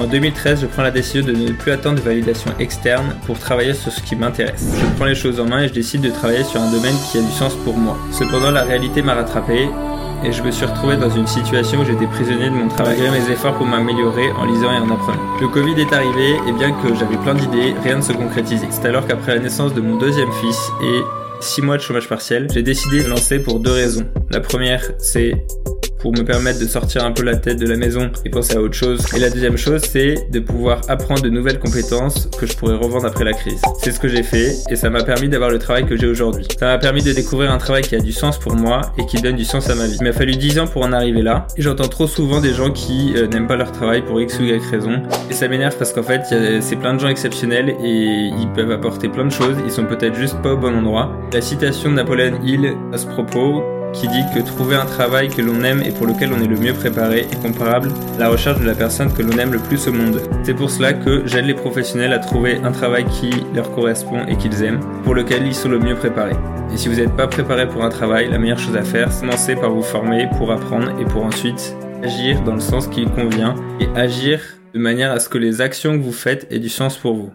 En 2013, je prends la décision de ne plus attendre de validation externe pour travailler sur ce qui m'intéresse. Je prends les choses en main et je décide de travailler sur un domaine qui a du sens pour moi. Cependant, la réalité m'a rattrapé et je me suis retrouvé dans une situation où j'étais prisonnier de mon travail. Malgré mes efforts pour m'améliorer en lisant et en apprenant. Le Covid est arrivé et bien que j'avais plein d'idées, rien ne se concrétisait. C'est alors qu'après la naissance de mon deuxième fils et 6 mois de chômage partiel, j'ai décidé de lancer pour deux raisons. La première, c'est pour me permettre de sortir un peu la tête de la maison et penser à autre chose. Et la deuxième chose, c'est de pouvoir apprendre de nouvelles compétences que je pourrais revendre après la crise. C'est ce que j'ai fait et ça m'a permis d'avoir le travail que j'ai aujourd'hui. Ça m'a permis de découvrir un travail qui a du sens pour moi et qui donne du sens à ma vie. Il m'a fallu 10 ans pour en arriver là j'entends trop souvent des gens qui euh, n'aiment pas leur travail pour X ou Y raison et ça m'énerve parce qu'en fait, c'est plein de gens exceptionnels et ils peuvent apporter plein de choses, ils sont peut-être juste pas au bon endroit. La citation de Napoléon Hill à ce propos, qui dit que trouver un travail que l'on aime et pour lequel on est le mieux préparé est comparable à la recherche de la personne que l'on aime le plus au monde. C'est pour cela que j'aide les professionnels à trouver un travail qui leur correspond et qu'ils aiment, pour lequel ils sont le mieux préparés. Et si vous n'êtes pas préparé pour un travail, la meilleure chose à faire, c'est commencer par vous former pour apprendre et pour ensuite agir dans le sens qui convient et agir de manière à ce que les actions que vous faites aient du sens pour vous.